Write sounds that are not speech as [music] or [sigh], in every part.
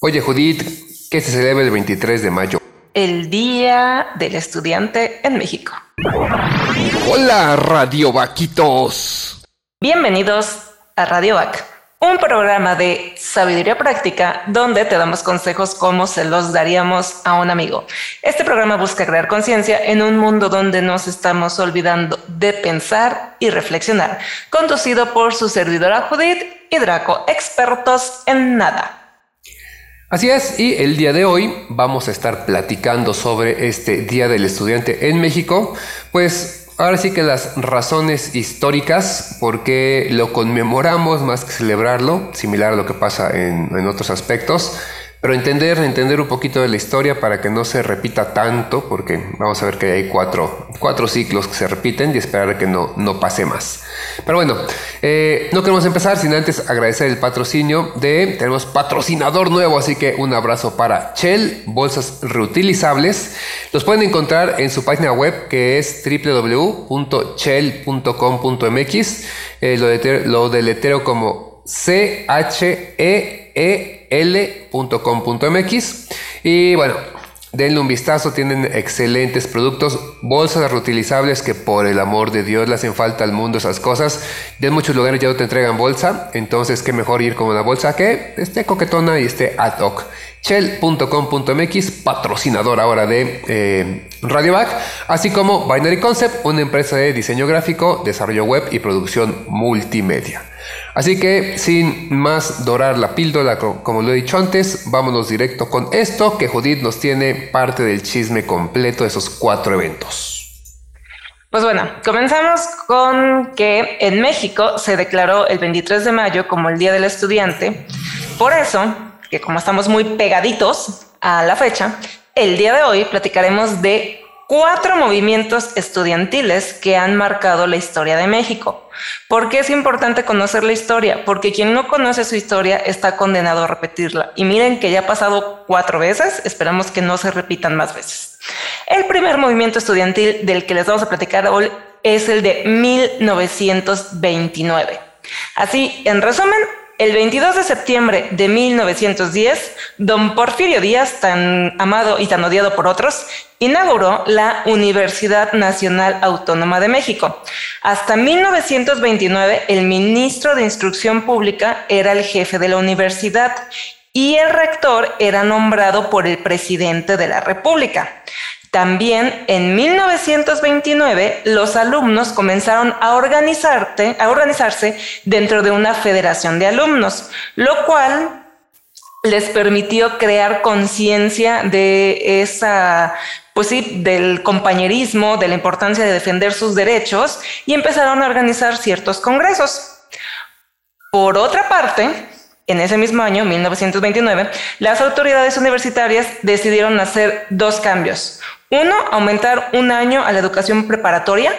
Oye, Judith, ¿qué se celebra el 23 de mayo? El Día del Estudiante en México. Hola, Radio Vaquitos. Bienvenidos a Radio Vac, un programa de sabiduría práctica donde te damos consejos como se los daríamos a un amigo. Este programa busca crear conciencia en un mundo donde nos estamos olvidando de pensar y reflexionar, conducido por su servidora Judith y Draco, expertos en nada. Así es, y el día de hoy vamos a estar platicando sobre este Día del Estudiante en México, pues ahora sí que las razones históricas por qué lo conmemoramos más que celebrarlo, similar a lo que pasa en, en otros aspectos, pero entender, entender un poquito de la historia para que no se repita tanto, porque vamos a ver que hay cuatro, cuatro ciclos que se repiten y esperar que no, no pase más. Pero bueno, eh, no queremos empezar sin antes agradecer el patrocinio de, tenemos patrocinador nuevo, así que un abrazo para Shell, bolsas reutilizables. Los pueden encontrar en su página web que es www.shell.com.mx, eh, lo, de, lo deletero como C-H-E-E l.com.mx y bueno, denle un vistazo, tienen excelentes productos, bolsas reutilizables que por el amor de Dios le hacen falta al mundo esas cosas. Ya en muchos lugares ya no te entregan bolsa, entonces qué mejor ir con una bolsa que esté coquetona y esté ad hoc. Shell.com.mx, patrocinador ahora de eh, Radiovac, así como Binary Concept, una empresa de diseño gráfico, desarrollo web y producción multimedia. Así que sin más dorar la píldora, como lo he dicho antes, vámonos directo con esto, que Judith nos tiene parte del chisme completo de esos cuatro eventos. Pues bueno, comenzamos con que en México se declaró el 23 de mayo como el Día del Estudiante. Por eso, que como estamos muy pegaditos a la fecha, el día de hoy platicaremos de cuatro movimientos estudiantiles que han marcado la historia de México. ¿Por qué es importante conocer la historia? Porque quien no conoce su historia está condenado a repetirla. Y miren que ya ha pasado cuatro veces, esperamos que no se repitan más veces. El primer movimiento estudiantil del que les vamos a platicar hoy es el de 1929. Así, en resumen, el 22 de septiembre de 1910, don Porfirio Díaz, tan amado y tan odiado por otros, inauguró la Universidad Nacional Autónoma de México. Hasta 1929, el ministro de Instrucción Pública era el jefe de la universidad y el rector era nombrado por el presidente de la República. También en 1929 los alumnos comenzaron a, organizarse dentro de una federación de alumnos, lo cual les permitió crear conciencia de esa, pues sí, del compañerismo, de la importancia de defender sus derechos y empezaron a organizar ciertos congresos. Por otra parte, en ese mismo año, 1929, las autoridades universitarias decidieron hacer dos cambios. Uno, aumentar un año a la educación preparatoria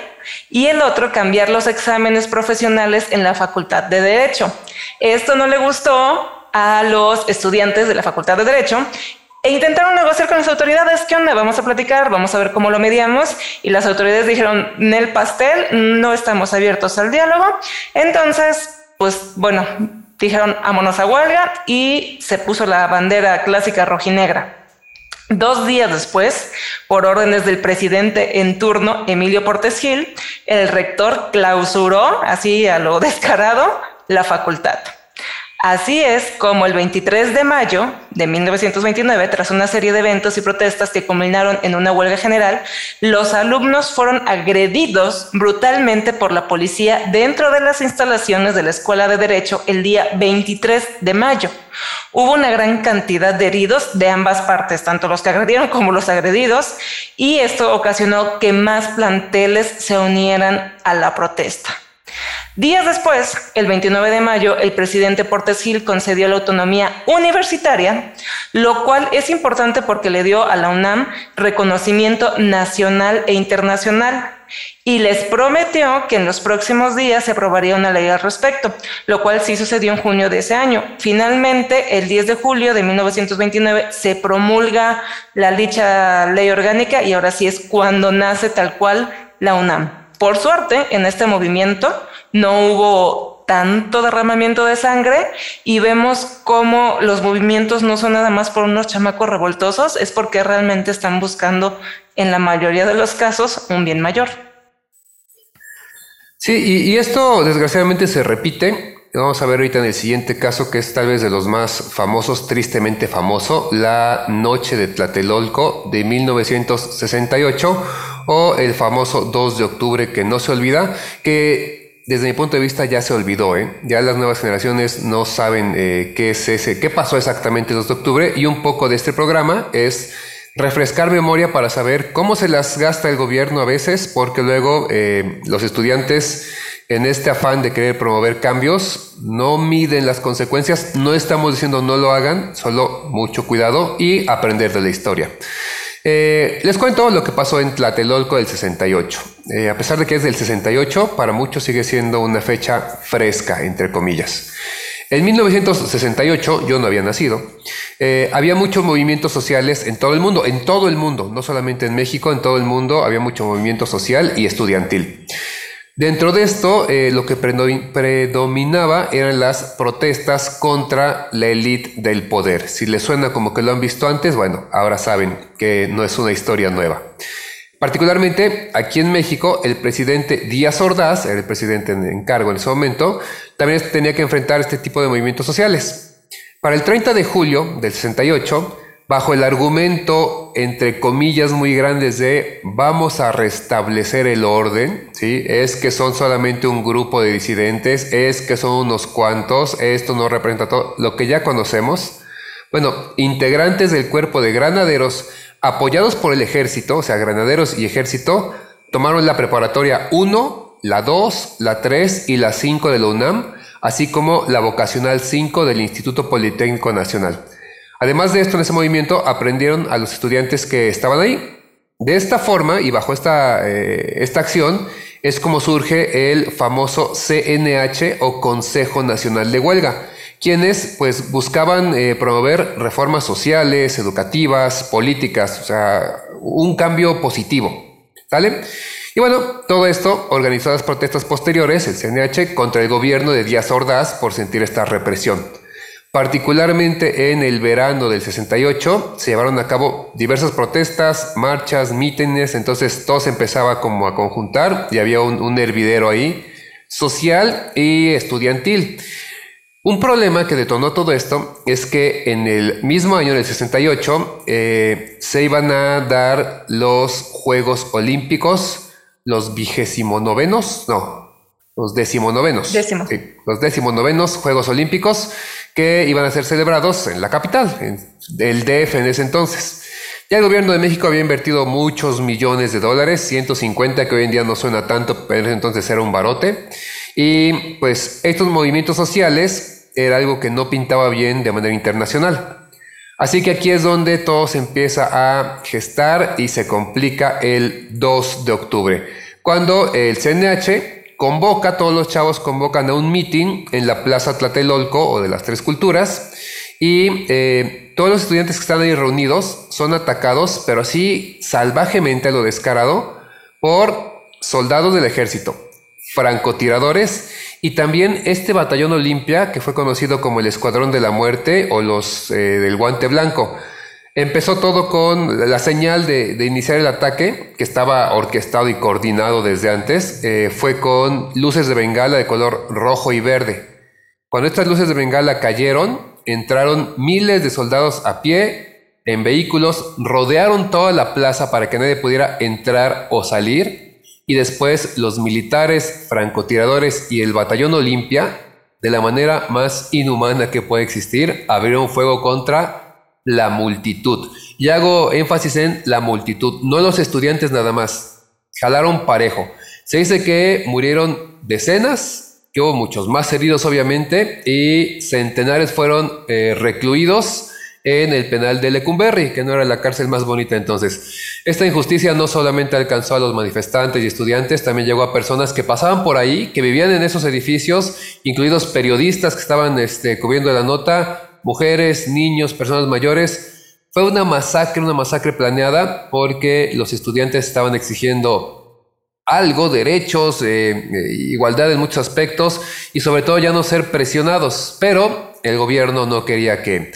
y el otro, cambiar los exámenes profesionales en la Facultad de Derecho. Esto no le gustó a los estudiantes de la Facultad de Derecho e intentaron negociar con las autoridades. ¿Qué onda? Vamos a platicar, vamos a ver cómo lo mediamos. Y las autoridades dijeron, el pastel, no estamos abiertos al diálogo. Entonces, pues bueno, dijeron, vámonos a huelga y se puso la bandera clásica rojinegra. Dos días después, por órdenes del presidente en turno, Emilio Portes Gil, el rector clausuró, así a lo [laughs] descarado, la facultad. Así es como el 23 de mayo de 1929, tras una serie de eventos y protestas que culminaron en una huelga general, los alumnos fueron agredidos brutalmente por la policía dentro de las instalaciones de la Escuela de Derecho el día 23 de mayo. Hubo una gran cantidad de heridos de ambas partes, tanto los que agredieron como los agredidos, y esto ocasionó que más planteles se unieran a la protesta. Días después, el 29 de mayo, el presidente Portes Gil concedió la autonomía universitaria, lo cual es importante porque le dio a la UNAM reconocimiento nacional e internacional y les prometió que en los próximos días se aprobaría una ley al respecto, lo cual sí sucedió en junio de ese año. Finalmente, el 10 de julio de 1929 se promulga la dicha ley orgánica y ahora sí es cuando nace tal cual la UNAM. Por suerte, en este movimiento no hubo tanto derramamiento de sangre y vemos cómo los movimientos no son nada más por unos chamacos revoltosos, es porque realmente están buscando en la mayoría de los casos un bien mayor. Sí, y, esto desgraciadamente se repite. Vamos a ver ahorita en el siguiente caso, que es tal vez de los más famosos, tristemente famoso, la Noche de Tlatelolco de 1968 o el famoso 2 de octubre que no se olvida, que desde mi punto de vista ya se olvidó, ¿eh? ya las nuevas generaciones no saben eh, qué es ese, qué pasó exactamente el 2 de octubre y un poco de este programa es refrescar memoria para saber cómo se las gasta el gobierno a veces, porque luego eh, los estudiantes en este afán de querer promover cambios no miden las consecuencias, no estamos diciendo no lo hagan, solo mucho cuidado y aprender de la historia. Eh, les cuento lo que pasó en Tlatelolco del 68. Eh, a pesar de que es del 68, para muchos sigue siendo una fecha fresca, entre comillas. En 1968, yo no había nacido, eh, había muchos movimientos sociales en todo el mundo, en todo el mundo, no solamente en México, en todo el mundo había mucho movimiento social y estudiantil. Dentro de esto, eh, lo que predominaba eran las protestas contra la élite del poder. Si les suena como que lo han visto antes, bueno, ahora saben que no es una historia nueva. Particularmente aquí en México, el presidente Díaz Ordaz, el presidente en cargo en ese momento, también tenía que enfrentar este tipo de movimientos sociales. Para el 30 de julio del 68, bajo el argumento, entre comillas muy grandes, de vamos a restablecer el orden, ¿sí? es que son solamente un grupo de disidentes, es que son unos cuantos, esto no representa todo, lo que ya conocemos. Bueno, integrantes del cuerpo de granaderos apoyados por el ejército, o sea, granaderos y ejército, tomaron la preparatoria 1, la 2, la 3 y la 5 de la UNAM, así como la vocacional 5 del Instituto Politécnico Nacional. Además de esto, en ese movimiento aprendieron a los estudiantes que estaban ahí. De esta forma y bajo esta, eh, esta acción es como surge el famoso CNH o Consejo Nacional de Huelga quienes pues buscaban eh, promover reformas sociales, educativas, políticas, o sea, un cambio positivo. Y bueno, todo esto organizó las protestas posteriores, el CNH, contra el gobierno de Díaz Ordaz por sentir esta represión. Particularmente en el verano del 68 se llevaron a cabo diversas protestas, marchas, mítines, entonces todo se empezaba como a conjuntar y había un, hervidero ahí, social y estudiantil. Un problema que detonó todo esto es que en el mismo año del 68 eh, se iban a dar los Juegos Olímpicos, los vigésimo novenos, no, los decimonovenos. Décimo. los decimonovenos Juegos Olímpicos que iban a ser celebrados en la capital, en el DF en ese entonces. Ya el gobierno de México había invertido muchos millones de dólares, 150 que hoy en día no suena tanto, pero entonces era un barote. Y pues estos movimientos sociales era algo que no pintaba bien de manera internacional. Así que aquí es donde todo se empieza a gestar y se complica el 2 de octubre, cuando el CNH convoca, todos los chavos convocan a un meeting en la Plaza Tlatelolco o de las Tres Culturas y eh, todos los estudiantes que están ahí reunidos son atacados, pero así salvajemente a lo descarado, por soldados del ejército, francotiradores y también este batallón Olimpia, que fue conocido como el Escuadrón de la Muerte o los eh, del Guante Blanco. Empezó todo con la señal de, iniciar el ataque, que estaba orquestado y coordinado desde antes. Eh, fue con luces de bengala de color rojo y verde. Cuando estas luces de bengala cayeron, entraron miles de soldados a pie, en vehículos, rodearon toda la plaza para que nadie pudiera entrar o salir y después los militares, francotiradores y el batallón Olimpia, de la manera más inhumana que puede existir, abrieron fuego contra la multitud. Y hago énfasis en la multitud, no los estudiantes nada más. Jalaron parejo. Se dice que murieron decenas, que hubo muchos más heridos obviamente, y centenares fueron eh, recluidos en el penal de Lecumberri, que no era la cárcel más bonita entonces. Esta injusticia no solamente alcanzó a los manifestantes y estudiantes, también llegó a personas que pasaban por ahí, que vivían en esos edificios, incluidos periodistas que estaban este, cubriendo la nota, mujeres, niños, personas mayores. Fue una masacre, una masacre planeada porque los estudiantes estaban exigiendo algo, derechos, eh, igualdad en muchos aspectos y sobre todo ya no ser presionados. Pero el gobierno no quería que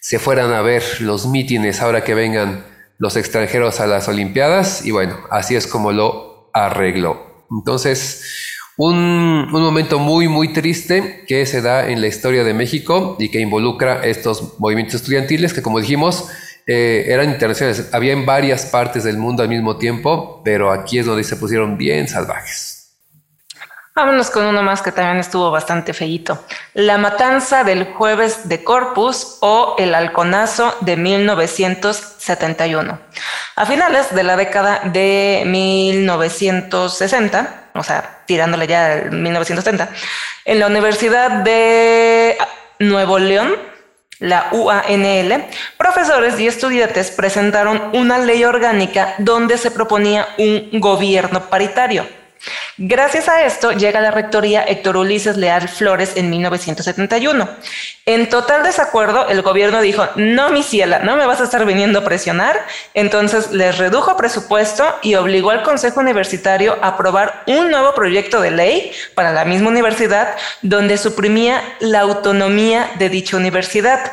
se fueran a ver los mítines ahora que vengan los extranjeros a las Olimpiadas y bueno, así es como lo arregló. Entonces, un, momento muy, muy triste que se da en la historia de México y que involucra estos movimientos estudiantiles que, como dijimos, eh, eran internacionales. Había en varias partes del mundo al mismo tiempo, pero aquí es donde se pusieron bien salvajes. Vámonos con uno más que también estuvo bastante feíto. La matanza del jueves de Corpus o el halconazo de 1971. A finales de la década de 1960, o sea, tirándole ya el 1970, en la Universidad de Nuevo León, la UANL, profesores y estudiantes presentaron una ley orgánica donde se proponía un gobierno paritario Gracias a esto llega la rectoría Héctor Ulises Leal Flores en 1971. En total desacuerdo, el gobierno dijo, no, mi ciela, no me vas a estar viniendo a presionar. Entonces les redujo presupuesto y obligó al Consejo Universitario a aprobar un nuevo proyecto de ley para la misma universidad donde suprimía la autonomía de dicha universidad.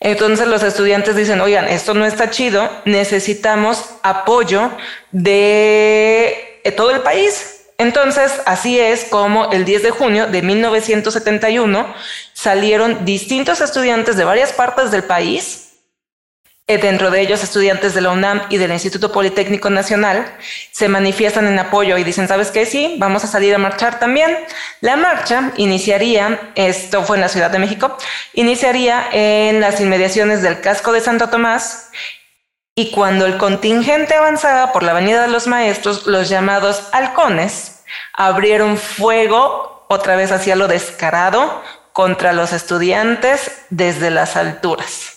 Entonces los estudiantes dicen, oigan, esto no está chido, necesitamos apoyo de todo el país. Entonces, así es como el 10 de junio de 1971 salieron distintos estudiantes de varias partes del país, eh, dentro de ellos estudiantes de la UNAM y del Instituto Politécnico Nacional, se manifiestan en apoyo y dicen, ¿sabes qué? Sí, vamos a salir a marchar también. La marcha iniciaría, esto fue en la Ciudad de México, iniciaría en las inmediaciones del casco de Santo Tomás y cuando el contingente avanzaba por la Avenida de los Maestros, los llamados halcones abrieron fuego otra vez hacia lo descarado contra los estudiantes desde las alturas.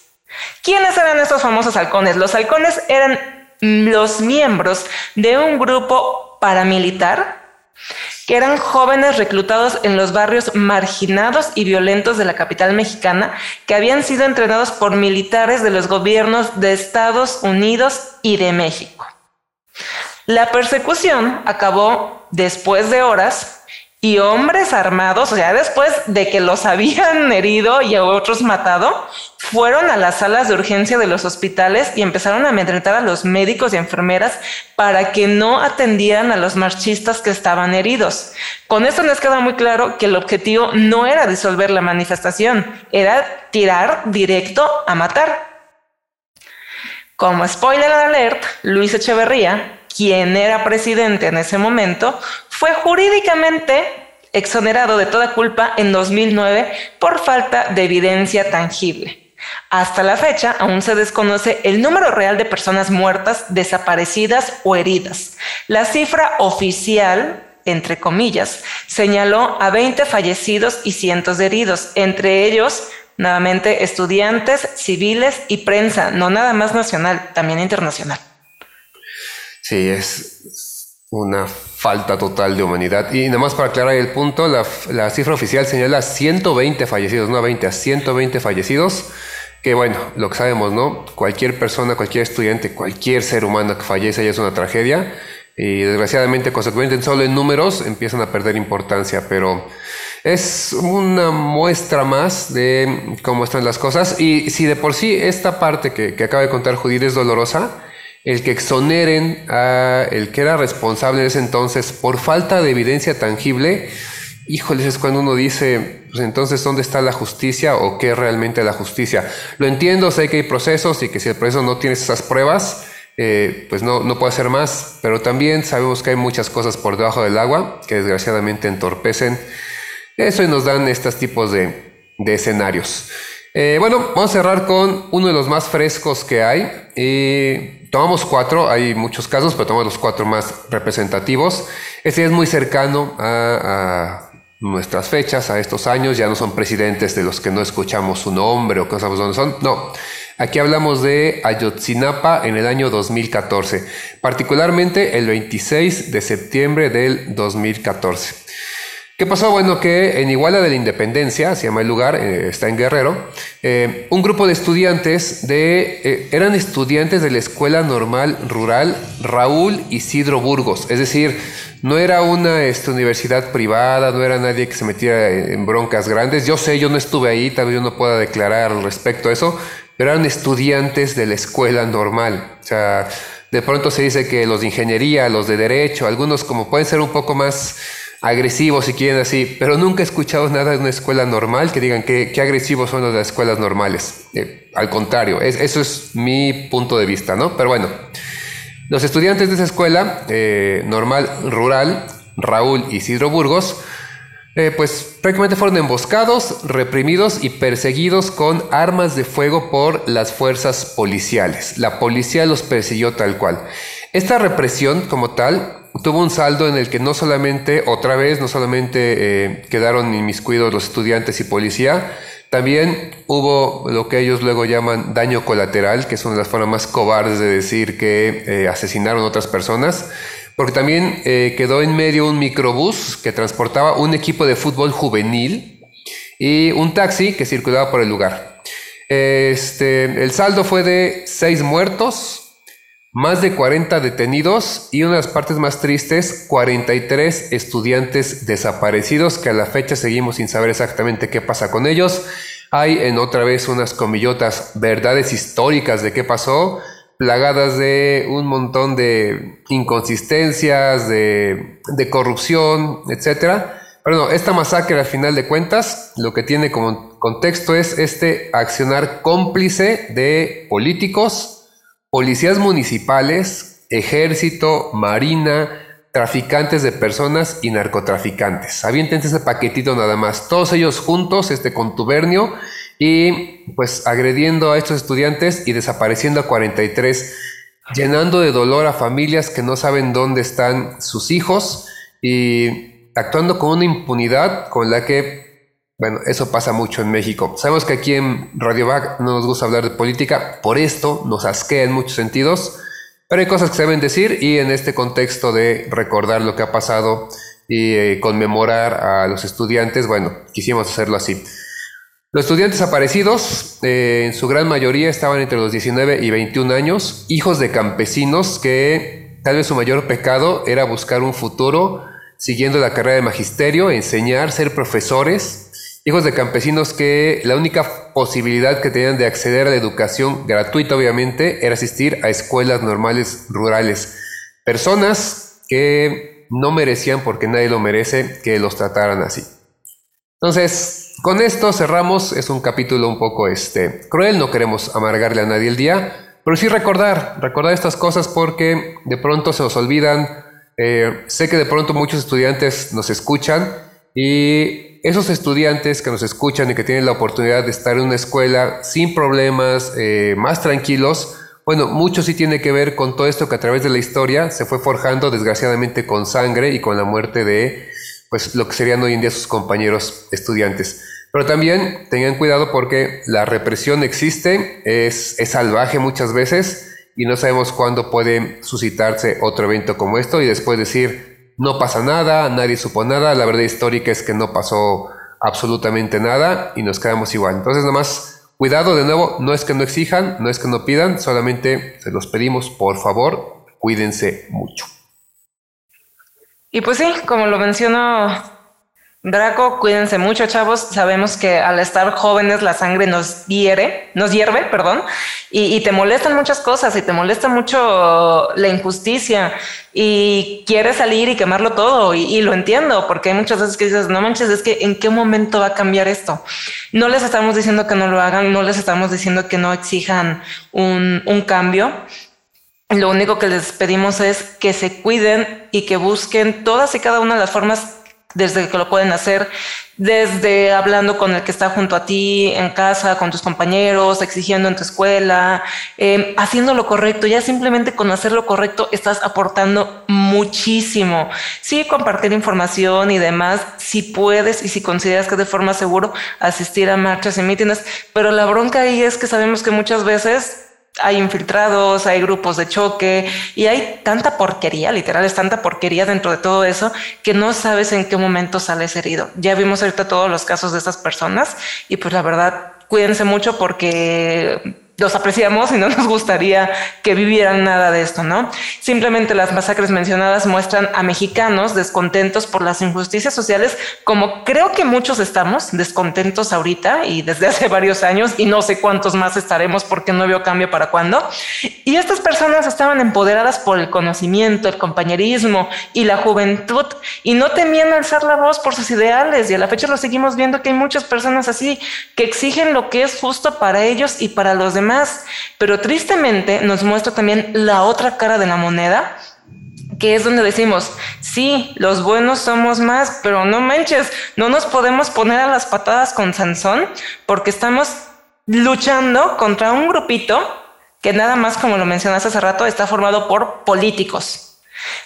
¿Quiénes eran estos famosos halcones? Los halcones eran los miembros de un grupo paramilitar eran jóvenes reclutados en los barrios marginados y violentos de la capital mexicana, que habían sido entrenados por militares de los gobiernos de Estados Unidos y de México. La persecución acabó después de horas y hombres armados, o sea, después de que los [laughs] habían herido y a otros matado, fueron a las salas de urgencia de los hospitales y empezaron a amedrentar a los médicos y enfermeras para que no atendieran a los marchistas que estaban heridos. Con esto nos queda muy claro que el objetivo no era disolver la manifestación, era tirar directo a matar. Como spoiler alert, Luis Echeverría, quien era presidente en ese momento, fue jurídicamente exonerado de toda culpa en 2009 por falta de evidencia tangible. Hasta la fecha aún se desconoce el número real de personas muertas, desaparecidas o heridas. La cifra oficial, entre comillas, señaló a 20 fallecidos y cientos de heridos, entre ellos nuevamente estudiantes, civiles y prensa, no nada más nacional, también internacional. Sí, es una falta total de humanidad. Y nada más para aclarar el punto, la, cifra oficial señala 120 fallecidos, no 20, a 120 fallecidos. Que bueno, lo que sabemos, ¿no? Cualquier persona, cualquier estudiante, cualquier ser humano que fallece ya es una tragedia. Y desgraciadamente, consecuentemente, solo en números empiezan a perder importancia. Pero es una muestra más de cómo están las cosas. Y si de por sí esta parte que, que acaba de contar Judith es dolorosa, el que exoneren a el que era responsable en ese entonces por falta de evidencia tangible, híjoles, es cuando uno dice, pues entonces, ¿dónde está la justicia o qué es realmente la justicia? Lo entiendo, sé que hay procesos y que si el proceso no tiene esas pruebas, eh, pues no, no puede hacer más, pero también sabemos que hay muchas cosas por debajo del agua que desgraciadamente entorpecen eso y nos dan estos tipos de, de escenarios. Eh, bueno, vamos a cerrar con uno de los más frescos que hay. Y tomamos cuatro, hay muchos casos, pero tomamos los cuatro más representativos. Este es muy cercano a, nuestras fechas, a estos años. Ya no son presidentes de los que no escuchamos su nombre o cosas donde son. No, aquí hablamos de Ayotzinapa en el año 2014, particularmente el 26 de septiembre del 2014. ¿Qué pasó? Bueno, que en Iguala de la Independencia, se llama el lugar, eh, está en Guerrero, eh, un grupo de estudiantes de, eh, eran estudiantes de la Escuela Normal Rural Raúl Isidro Burgos, es decir, no era una este, universidad privada, no era nadie que se metiera en, broncas grandes. Yo sé, yo no estuve ahí, tal vez yo no pueda declarar al respecto a eso, pero eran estudiantes de la escuela normal. O sea, de pronto se dice que los de ingeniería, los de derecho, algunos como pueden ser un poco más agresivos si quieren así, pero nunca he escuchado nada de una escuela normal que digan que, agresivos son los de las escuelas normales. Eh, al contrario, eso es mi punto de vista, ¿no? Pero bueno, los estudiantes de esa escuela eh, normal rural, Raúl y Isidro Burgos, eh, pues prácticamente fueron emboscados, reprimidos y perseguidos con armas de fuego por las fuerzas policiales. La policía los persiguió tal cual. Esta represión como tal tuvo un saldo en el que no solamente, otra vez, no solamente eh, quedaron inmiscuidos los estudiantes y policía, también hubo lo que ellos luego llaman daño colateral, que es una de las formas más cobardes de decir que eh, asesinaron a otras personas, porque también eh, quedó en medio un microbús que transportaba un equipo de fútbol juvenil y un taxi que circulaba por el lugar. Este, el saldo fue de seis muertos, más de 40 detenidos y una de las partes más tristes, 43 estudiantes desaparecidos que a la fecha seguimos sin saber exactamente qué pasa con ellos. Hay en otra vez unas comillotas verdades históricas de qué pasó, plagadas de un montón de inconsistencias, de, de corrupción, etc. Pero no, esta masacre al final de cuentas lo que tiene como contexto es este accionar cómplice de políticos, policías municipales, ejército, marina, traficantes de personas y narcotraficantes. Aviéntense ese paquetito nada más, todos ellos juntos, este contubernio, y pues agrediendo a estos estudiantes y desapareciendo a 43, llenando de dolor a familias que no saben dónde están sus hijos y actuando con una impunidad con la que bueno, eso pasa mucho en México. Sabemos que aquí en Radio Back no nos gusta hablar de política, por esto nos asquea en muchos sentidos, pero hay cosas que se deben decir y en este contexto de recordar lo que ha pasado y eh, conmemorar a los estudiantes, bueno, quisimos hacerlo así. Los estudiantes aparecidos, eh, en su gran mayoría, estaban entre los 19 y 21 años, hijos de campesinos que tal vez su mayor pecado era buscar un futuro siguiendo la carrera de magisterio, enseñar, ser profesores, hijos de campesinos que la única posibilidad que tenían de acceder a la educación gratuita, obviamente, era asistir a escuelas normales rurales. Personas que no merecían, porque nadie lo merece, que los trataran así. Entonces, con esto cerramos. Es un capítulo un poco este, cruel, no queremos amargarle a nadie el día, pero sí recordar, recordar estas cosas porque de pronto se nos olvidan. Eh, sé que de pronto muchos estudiantes nos escuchan y esos estudiantes que nos escuchan y que tienen la oportunidad de estar en una escuela sin problemas, eh, más tranquilos, bueno, mucho sí tiene que ver con todo esto que a través de la historia se fue forjando desgraciadamente con sangre y con la muerte de pues lo que serían hoy en día sus compañeros estudiantes. Pero también tengan cuidado porque la represión existe, es, es salvaje muchas veces y no sabemos cuándo puede suscitarse otro evento como esto y después decir, no pasa nada, nadie supo nada, la verdad histórica es que no pasó absolutamente nada y nos quedamos igual. Entonces, nada más, cuidado de nuevo, no es que no exijan, no es que no pidan, solamente se los pedimos, por favor, cuídense mucho. Y pues sí, como lo mencionó Draco, cuídense mucho, chavos. Sabemos que al estar jóvenes la sangre nos hiere, nos hierve, perdón, y, te molestan muchas cosas y te molesta mucho la injusticia y quieres salir y quemarlo todo y, lo entiendo porque hay muchas veces que dices, no manches, es que en qué momento va a cambiar esto. No les estamos diciendo que no lo hagan, no les estamos diciendo que no exijan un, un cambio. Lo único que les pedimos es que se cuiden y que busquen todas y cada una de las formas desde que lo pueden hacer, desde hablando con el que está junto a ti en casa, con tus compañeros, exigiendo en tu escuela, em, haciendo lo correcto. Ya simplemente con hacer lo correcto estás aportando muchísimo. Sí, compartir información y demás, si puedes y si consideras que de forma seguro asistir a marchas y mítines, pero la bronca ahí es que sabemos que muchas veces hay infiltrados, hay grupos de choque y hay tanta porquería, literal es tanta porquería dentro de todo eso que no sabes en qué momento sales herido. Ya vimos ahorita todos los casos de estas personas y pues la verdad cuídense mucho porque los apreciamos y no nos gustaría que vivieran nada de esto, ¿no? Simplemente las masacres mencionadas muestran a mexicanos descontentos por las injusticias sociales, como creo que muchos estamos descontentos ahorita y desde hace varios años y no sé cuántos más estaremos porque no veo cambio para cuándo. Y estas personas estaban empoderadas por el conocimiento, el compañerismo y la juventud y no temían alzar la voz por sus ideales y a la fecha lo seguimos viendo que hay muchas personas así que exigen lo que es justo para ellos y para los demás pero tristemente nos muestra también la otra cara de la moneda, que es donde decimos, sí, los buenos somos más, pero no manches, no nos podemos poner a las patadas con Sansón porque estamos luchando contra un grupito que nada más, como lo mencionaste hace rato, está formado por políticos.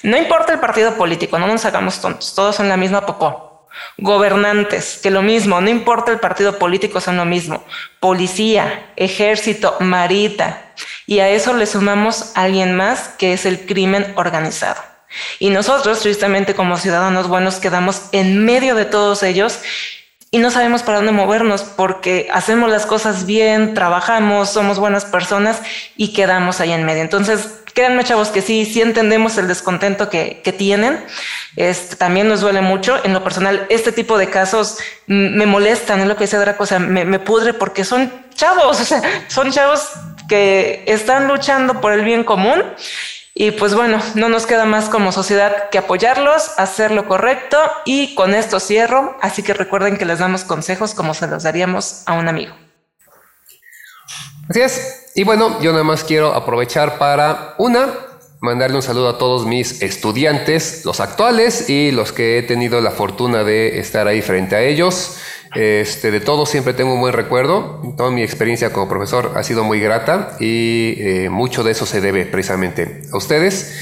No importa el partido político, no nos hagamos tontos, todos son la misma popó. Gobernantes, que lo mismo, no importa el partido político, son lo mismo. Policía, ejército, marita. Y a eso le sumamos a alguien más que es el crimen organizado. Y nosotros, tristemente, como ciudadanos buenos, quedamos en medio de todos ellos y no sabemos para dónde movernos porque hacemos las cosas bien, trabajamos, somos buenas personas y quedamos ahí en medio. Entonces, créanme chavos que sí, sí entendemos el descontento que, que tienen. Este, también nos duele mucho. En lo personal, este tipo de casos me molestan, es lo que dice otra cosa, me, me pudre porque son chavos, [laughs] o sea, son chavos que están luchando por el bien común y pues bueno, no nos queda más como sociedad que apoyarlos, hacer lo correcto y con esto cierro. Así que recuerden que les damos consejos como se los daríamos a un amigo. Así es. Y bueno, yo nada más quiero aprovechar para una, mandarle un saludo a todos mis estudiantes, los actuales y los que he tenido la fortuna de estar ahí frente a ellos. Este, de todo siempre tengo un buen recuerdo. Toda mi experiencia como profesor ha sido muy grata y eh, mucho de eso se debe precisamente a ustedes.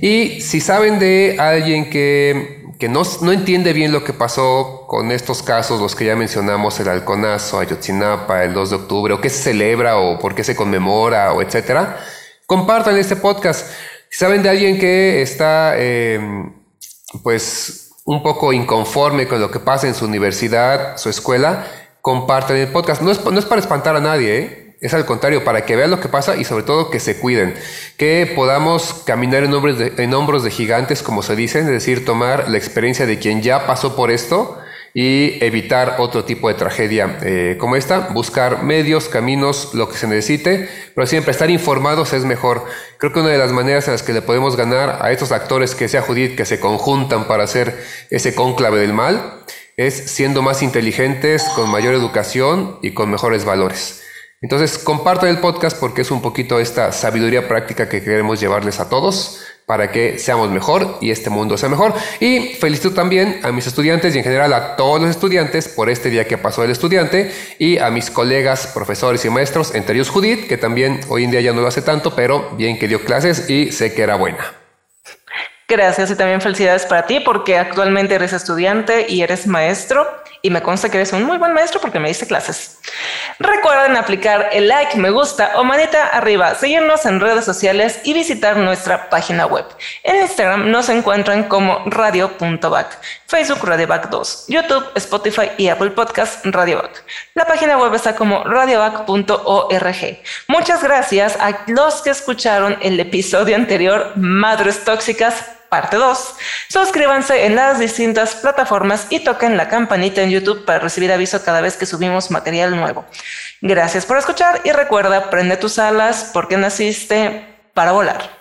Y si saben de alguien que, que no, no, entiende bien lo que pasó con estos casos, los que ya mencionamos, el Halconazo, Ayotzinapa, el 2 de octubre, o qué se celebra, o por qué se conmemora, o etcétera, compartan este podcast. Si saben de alguien que está, eh, pues, un poco inconforme con lo que pasa en su universidad, su escuela, comparten el podcast. No es, no es para espantar a nadie, ¿eh? Es al contrario, para que vean lo que pasa y sobre todo que se cuiden, que podamos caminar en hombros de, hombros de gigantes, como se dicen, es decir, tomar la experiencia de quien ya pasó por esto y evitar otro tipo de tragedia eh, como esta, buscar medios, caminos, lo que se necesite, pero siempre estar informados es mejor. Creo que una de las maneras en las que le podemos ganar a estos actores que sea Judith, que se conjuntan para hacer ese cónclave del mal, es siendo más inteligentes, con mayor educación y con mejores valores. Entonces, compartan el podcast porque es un poquito esta sabiduría práctica que queremos llevarles a todos para que seamos mejor y este mundo sea mejor. Y felicito también a mis estudiantes y en general a todos los estudiantes por este día que pasó el estudiante y a mis colegas, profesores y maestros, entre ellos Judith, que también hoy en día ya no lo hace tanto, pero bien que dio clases y sé que era buena. Gracias y también felicidades para ti porque actualmente eres estudiante y eres maestro y me consta que eres un muy buen maestro porque me diste clases. Recuerden aplicar el like, me gusta o manita arriba, seguirnos en redes sociales y visitar nuestra página web. En Instagram nos encuentran como radio.back, Facebook RadioBack 2, YouTube, Spotify y Apple Podcast RadioBack. La página web está como radioback.org. Muchas gracias a los que escucharon el episodio anterior, Madres Tóxicas parte 2. Suscríbanse en las distintas plataformas y toquen la campanita en YouTube para recibir aviso cada vez que subimos material nuevo. Gracias por escuchar y recuerda, prende tus alas porque naciste para volar.